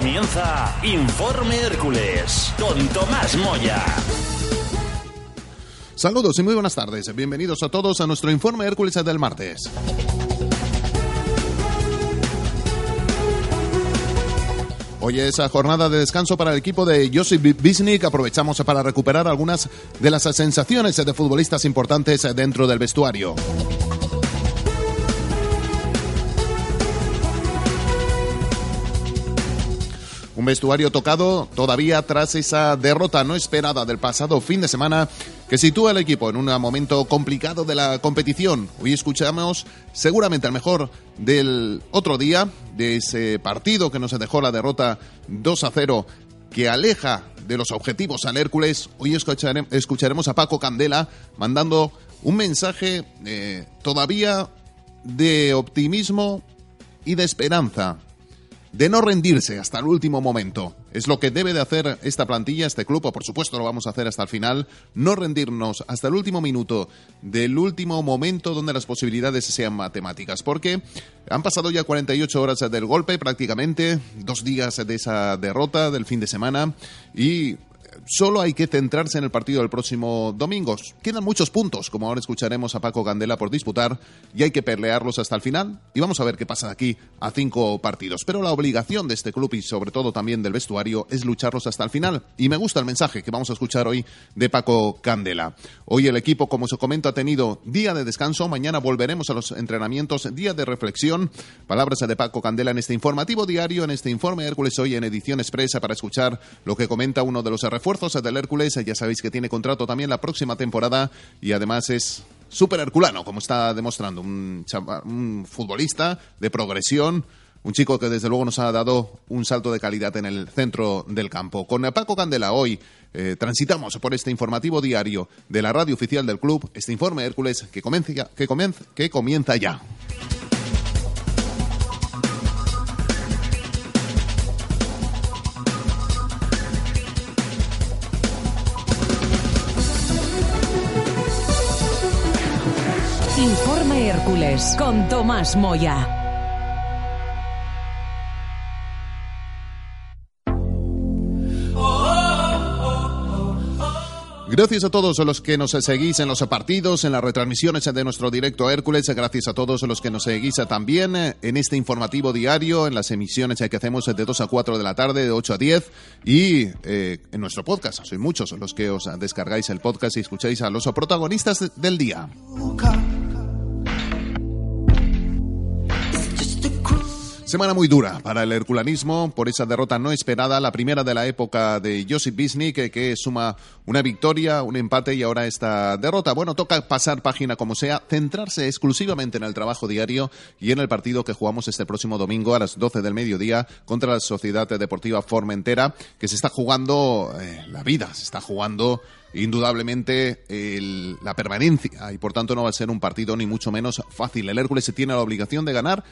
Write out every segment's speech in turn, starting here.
Comienza Informe Hércules con Tomás Moya. Saludos y muy buenas tardes. Bienvenidos a todos a nuestro Informe Hércules del martes. Hoy es jornada de descanso para el equipo de Josip Bisnik. Aprovechamos para recuperar algunas de las sensaciones de futbolistas importantes dentro del vestuario. Un vestuario tocado todavía tras esa derrota no esperada del pasado fin de semana que sitúa al equipo en un momento complicado de la competición. Hoy escuchamos seguramente al mejor del otro día, de ese partido que nos dejó la derrota 2 a 0 que aleja de los objetivos al Hércules. Hoy escucharemos a Paco Candela mandando un mensaje eh, todavía de optimismo y de esperanza de no rendirse hasta el último momento. Es lo que debe de hacer esta plantilla, este club, o por supuesto lo vamos a hacer hasta el final, no rendirnos hasta el último minuto del último momento donde las posibilidades sean matemáticas, porque han pasado ya 48 horas del golpe prácticamente, dos días de esa derrota del fin de semana y solo hay que centrarse en el partido del próximo domingo. Quedan muchos puntos, como ahora escucharemos a Paco Candela por disputar, y hay que pelearlos hasta el final. Y vamos a ver qué pasa de aquí a cinco partidos. Pero la obligación de este club y sobre todo también del vestuario es lucharlos hasta el final. Y me gusta el mensaje que vamos a escuchar hoy de Paco Candela. Hoy el equipo, como se comento, ha tenido día de descanso. Mañana volveremos a los entrenamientos, día de reflexión. Palabras de Paco Candela en este informativo diario, en este informe Hércules hoy en edición expresa para escuchar lo que comenta uno de los refuerzos del Hércules. Ya sabéis que tiene contrato también la próxima temporada y además es súper herculano, como está demostrando. Un, un futbolista de progresión. Un chico que desde luego nos ha dado un salto de calidad en el centro del campo. Con Paco Candela hoy eh, transitamos por este informativo diario de la radio oficial del club, este informe Hércules que comienza, que comienza, que comienza ya. Hércules con Tomás Moya. Gracias a todos los que nos seguís en los partidos, en las retransmisiones de nuestro directo Hércules. Gracias a todos los que nos seguís también en este informativo diario, en las emisiones que hacemos de 2 a 4 de la tarde, de 8 a 10 y eh, en nuestro podcast. Soy muchos los que os descargáis el podcast y escucháis a los protagonistas del día. Semana muy dura para el herculanismo por esa derrota no esperada, la primera de la época de Josip Bisnik, que, suma una victoria, un empate y ahora esta derrota. Bueno, toca pasar página como sea, centrarse exclusivamente en el trabajo diario y en el partido que jugamos este próximo domingo a las 12 del mediodía contra la Sociedad Deportiva Formentera, que se está jugando eh, la vida, se está jugando indudablemente la permanencia y por tanto no va a ser un partido ni mucho menos fácil. El Hércules se tiene la obligación de ganar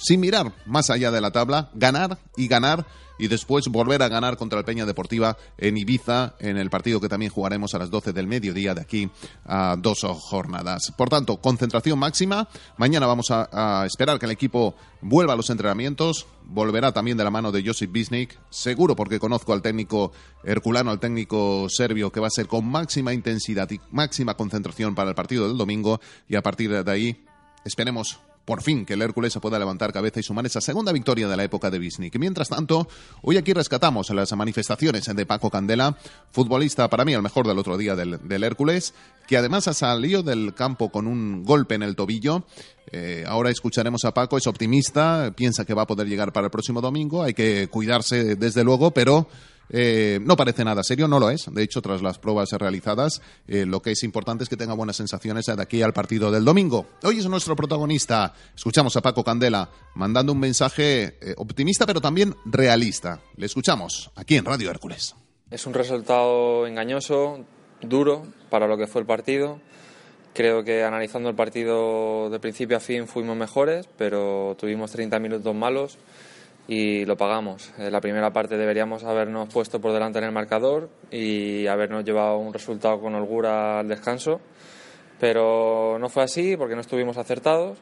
sin mirar más allá de la tabla, ganar y ganar y después volver a ganar contra el Peña Deportiva en Ibiza, en el partido que también jugaremos a las 12 del mediodía de aquí a dos jornadas. Por tanto, concentración máxima. Mañana vamos a, esperar que el equipo vuelva a los entrenamientos. Volverá también de la mano de Josip Bisnik, seguro porque conozco al técnico herculano, al técnico serbio, que va a ser con máxima intensidad y máxima concentración para el partido del domingo. Y a partir de ahí, esperemos por fin que el Hércules se pueda levantar cabeza y sumar esa segunda victoria de la época de Bisnik. Mientras tanto, hoy aquí rescatamos las manifestaciones de Paco Candela, futbolista para mí el mejor del otro día del, Hércules, que además ha salido del campo con un golpe en el tobillo. Eh, ahora escucharemos a Paco, es optimista, piensa que va a poder llegar para el próximo domingo, hay que cuidarse desde luego, pero eh, no parece nada serio, no lo es. De hecho, tras las pruebas realizadas, eh, lo que es importante es que tenga buenas sensaciones de aquí al partido del domingo. Hoy es nuestro protagonista. Escuchamos a Paco Candela mandando un mensaje eh, optimista, pero también realista. Le escuchamos aquí en Radio Hércules. Es un resultado engañoso, duro para lo que fue el partido. Creo que analizando el partido de principio a fin fuimos mejores, pero tuvimos 30 minutos malos y lo pagamos. En la primera parte deberíamos habernos puesto por delante en el marcador y habernos llevado un resultado con holgura al descanso, pero no fue así porque no estuvimos acertados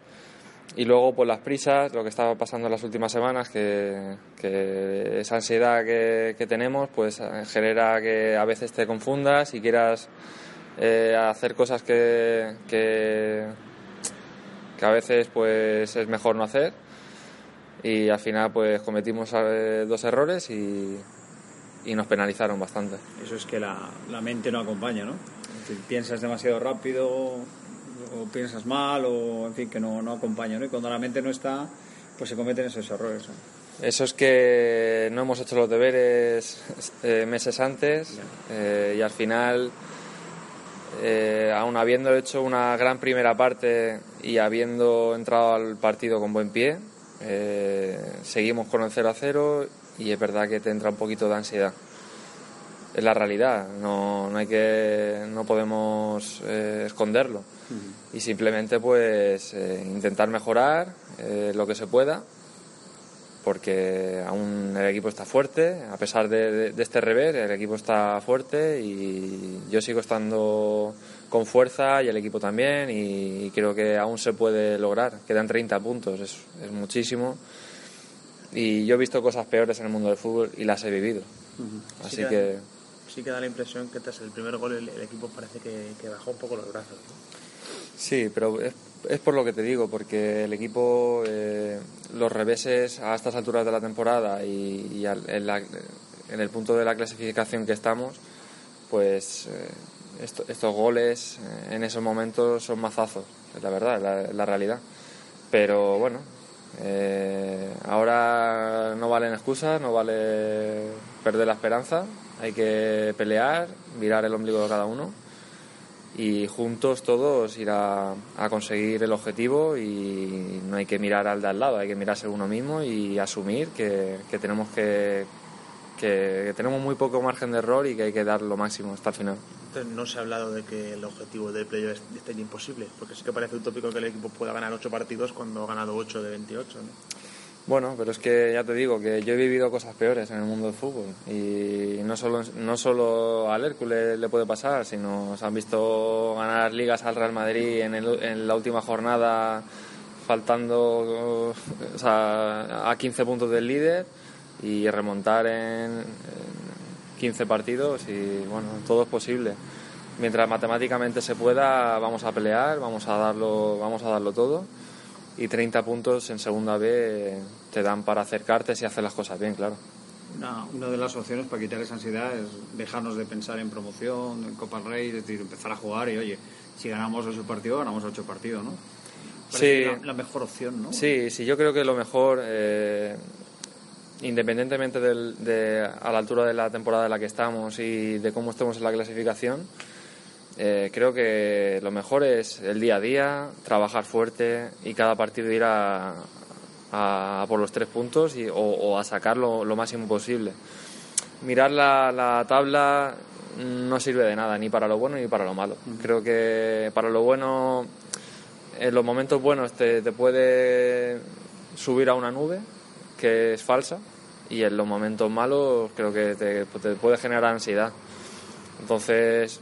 y luego, pues las prisas, lo que estaba pasando en las últimas semanas, que, que esa ansiedad que, que, tenemos, pues genera que a veces te confundas y quieras eh, hacer cosas que, que, que, a veces pues es mejor no hacer. Y al final, pues cometimos eh, dos errores y, y nos penalizaron bastante. Eso es que la, la mente no acompaña, ¿no? piensas demasiado rápido, o piensas mal o en fin que no, no acompaña ¿no? y cuando la mente no está pues se cometen esos errores eso es que no hemos hecho los deberes eh, meses antes eh, y al final eh, aún habiendo hecho una gran primera parte y habiendo entrado al partido con buen pie eh, seguimos con el 0 a 0 y es verdad que te entra un poquito de ansiedad. Es la realidad no, no hay que no podemos eh, esconderlo. Y simplemente pues eh, intentar mejorar lo que se pueda porque aún el equipo está fuerte a pesar de, de, este revés el equipo está fuerte y yo sigo estando con fuerza y el equipo también y creo que aún se puede lograr quedan 30 puntos es, es muchísimo y yo he visto cosas peores en el mundo del fútbol y las he vivido uh -huh. así sí que, que sí que da la impresión que tras el primer gol el, el equipo parece que, que, bajó un poco los brazos. ¿no? Sí, pero es, es, por lo que te digo, porque el equipo, eh, los reveses a estas alturas de la temporada y, y al, en, la, en, el punto de la clasificación que estamos, pues eh, esto, estos goles eh, en esos momentos son mazazos, es la verdad, la, la realidad. Pero bueno, eh, ahora no valen excusas, no vale perder la esperanza, hay que pelear, mirar el ombligo de cada uno y juntos todos ir a, conseguir el objetivo y no hay que mirar al de al lado, hay que mirarse uno mismo y asumir que, que tenemos que, que, tenemos muy poco margen de error y que hay que dar lo máximo hasta el final. No se ha hablado de que el objetivo del playoff esté imposible, porque sí que parece utópico que el equipo pueda ganar 8 partidos cuando ha ganado 8 de 28. ¿no? Bueno, pero es que ya te digo que yo he vivido cosas peores en el mundo del fútbol y no solo, no solo al Hércules le puede pasar, sino se han visto ganar ligas al Real Madrid en, la última jornada faltando a 15 puntos del líder y remontar en 15 partidos y bueno, todo es posible. Mientras matemáticamente se pueda, vamos a pelear, vamos a darlo, vamos a darlo todo y 30 puntos en segunda B te dan para acercarte si haces las cosas bien, claro. Una, una, de las opciones para quitar esa ansiedad es dejarnos de pensar en promoción, en Copa Rey, es decir, empezar a jugar y oye, si ganamos ocho partidos, ganamos ocho partidos, ¿no? Parece sí. La, la, mejor opción, ¿no? Sí, sí, yo creo que lo mejor, eh, independientemente del, de, a la altura de la temporada en la que estamos y de cómo estemos en la clasificación, eh, creo que lo mejor es el día a día, trabajar fuerte y cada partido ir a, a, a por los tres puntos y, o, o, a sacarlo lo máximo posible. Mirar la, la, tabla no sirve de nada, ni para lo bueno ni para lo malo. Creo que para lo bueno, en los momentos buenos te, te puede subir a una nube que es falsa y en los momentos malos creo que te, te puede generar ansiedad. Entonces,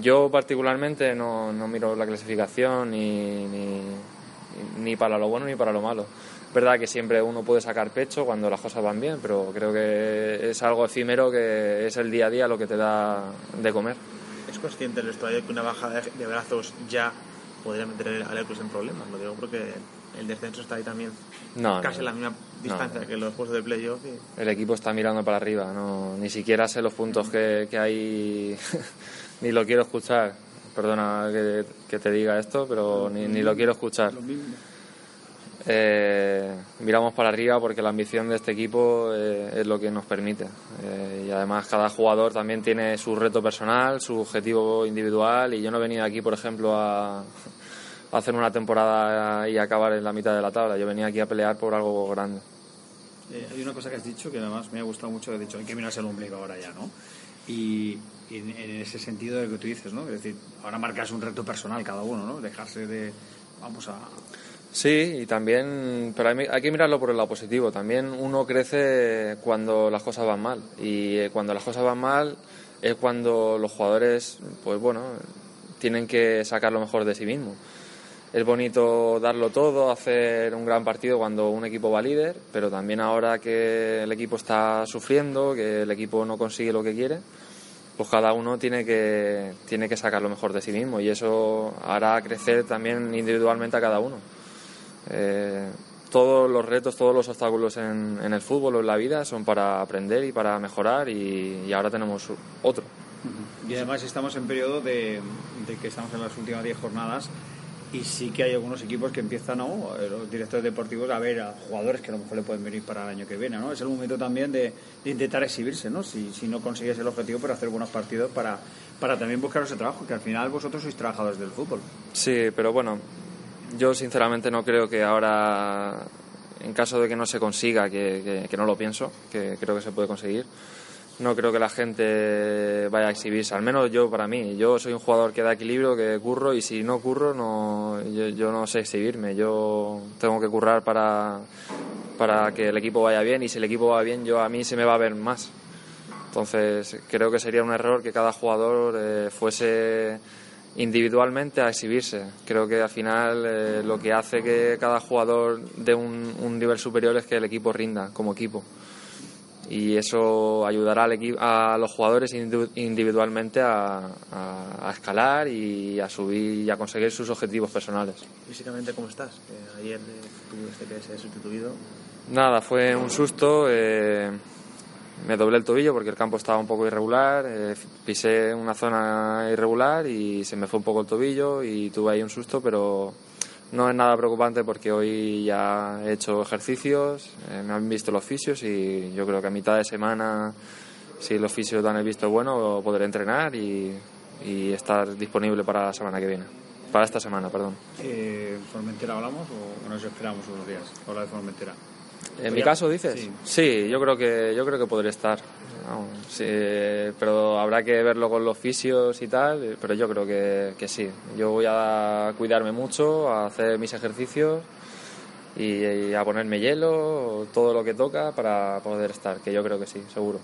yo particularmente no, no miro la clasificación ni, ni, ni, para lo bueno ni para lo malo. Es verdad que siempre uno puede sacar pecho cuando las cosas van bien, pero creo que es algo efímero que es el día a día lo que te da de comer. ¿Es consciente el estadio que una baja de, de brazos ya podría meter al Hércules en problemas? Lo digo porque el descenso está ahí también no, casi no, en la misma distancia no, que los puestos de playoff. Y... El equipo está mirando para arriba, no, ni siquiera sé los puntos que, que hay, ni lo quiero escuchar. Perdona que, que te diga esto, pero ni, ni, lo quiero escuchar. Eh, miramos para arriba porque la ambición de este equipo eh, es lo que nos permite. Eh, y además cada jugador también tiene su reto personal, su objetivo individual y yo no he venido aquí, por ejemplo, a hacer una temporada y acabar en la mitad de la tabla. Yo venía aquí a pelear por algo grande. Eh, hay una cosa que has dicho que además me ha gustado mucho, que has dicho, hay que mirarse el ombligo ahora ya, ¿no? Y, y en, en, ese sentido de lo que tú dices, ¿no? Es decir, ahora marcas un reto personal cada uno, ¿no? Dejarse de, vamos a... Sí, y también, pero hay, hay que mirarlo por el lado positivo. También uno crece cuando las cosas van mal. Y eh, cuando las cosas van mal es cuando los jugadores, pues bueno, tienen que sacar lo mejor de sí mismos es bonito darlo todo, hacer un gran partido cuando un equipo va líder, pero también ahora que el equipo está sufriendo, que el equipo no consigue lo que quiere, pues cada uno tiene que, tiene que sacar lo mejor de sí mismo y eso hará crecer también individualmente a cada uno. Eh, todos los retos, todos los obstáculos en, el fútbol o en la vida son para aprender y para mejorar y, ahora tenemos otro. Y además estamos en periodo de, de que estamos en las últimas 10 jornadas y sí que hay algunos equipos que empiezan, ¿no? los directores deportivos, a ver a jugadores que a lo mejor le pueden venir para el año que viene. ¿no? Es el momento también de, intentar exhibirse, ¿no? si, si no consigues el objetivo, pero hacer buenos partidos para, para también buscar ese trabajo, que al final vosotros sois trabajadores del fútbol. Sí, pero bueno, yo sinceramente no creo que ahora, en caso de que no se consiga, que, que, que no lo pienso, que creo que se puede conseguir, no creo que la gente vaya a exhibirse, al menos yo para mí. Yo soy un jugador que da equilibrio, que curro y si no curro, no, yo, no sé exhibirme. Yo tengo que currar para, para que el equipo vaya bien y si el equipo va bien, yo a mí se me va a ver más. Entonces creo que sería un error que cada jugador eh, fuese individualmente a exhibirse. Creo que al final eh, lo que hace que cada jugador dé un nivel superior es que el equipo rinda como equipo y eso ayudará al equipo, a los jugadores individualmente a, a, a, escalar y a subir y a conseguir sus objetivos personales. Físicamente, ¿cómo estás? Eh, ayer eh, tuviste que ser sustituido. Nada, fue un susto. Eh, me doblé el tobillo porque el campo estaba un poco irregular. Eh, pisé una zona irregular y se me fue un poco el tobillo y tuve ahí un susto, pero no es nada preocupante porque hoy ya he hecho ejercicios, eh, me han visto los fisios y yo creo que a mitad de semana, si los fisios dan el visto bueno, podré entrenar y, y estar disponible para la semana que viene. Para esta semana, perdón. Eh, ¿Formentera hablamos o nos esperamos unos días? Habla de Formentera. En mi caso, dices. Sí. sí, yo creo que yo creo que podré estar. No, sí, pero habrá que verlo con los fisios y tal. Pero yo creo que, que sí. Yo voy a cuidarme mucho, a hacer mis ejercicios y, y a ponerme hielo, todo lo que toca para poder estar. Que yo creo que sí, seguro.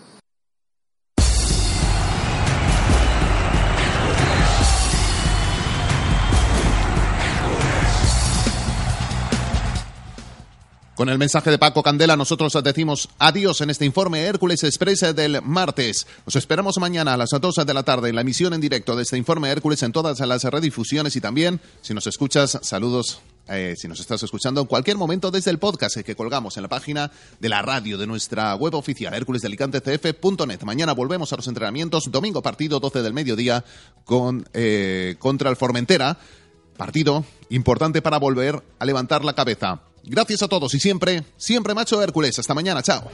Con el mensaje de Paco Candela, nosotros decimos adiós en este informe Hércules Express del martes. Os esperamos mañana a las 2 de la tarde en la emisión en directo de este informe Hércules en todas las redifusiones y también, si nos escuchas, saludos. Eh, si nos estás escuchando en cualquier momento desde el podcast que colgamos en la página de la radio de nuestra web oficial, hérculesdelicantecf.net. Mañana volvemos a los entrenamientos. Domingo partido, 12 del mediodía, con, eh, contra el Formentera. Partido importante para volver a levantar la cabeza. Gracias a todos y siempre, siempre macho Hércules. Hasta mañana, chao.